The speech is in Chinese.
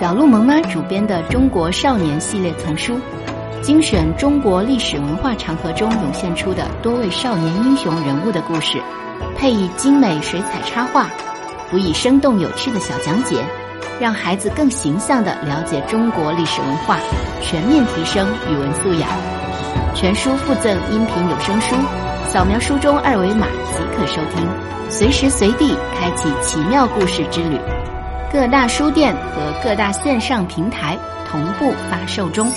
小鹿萌妈主编的《中国少年》系列丛书，精选中国历史文化长河中涌现出的多位少年英雄人物的故事，配以精美水彩插画，辅以生动有趣的小讲解，让孩子更形象地了解中国历史文化，全面提升语文素养。全书附赠音频有声书，扫描书中二维码即可收听，随时随地开启奇妙故事之旅。各大书店和各大线上平台同步发售中。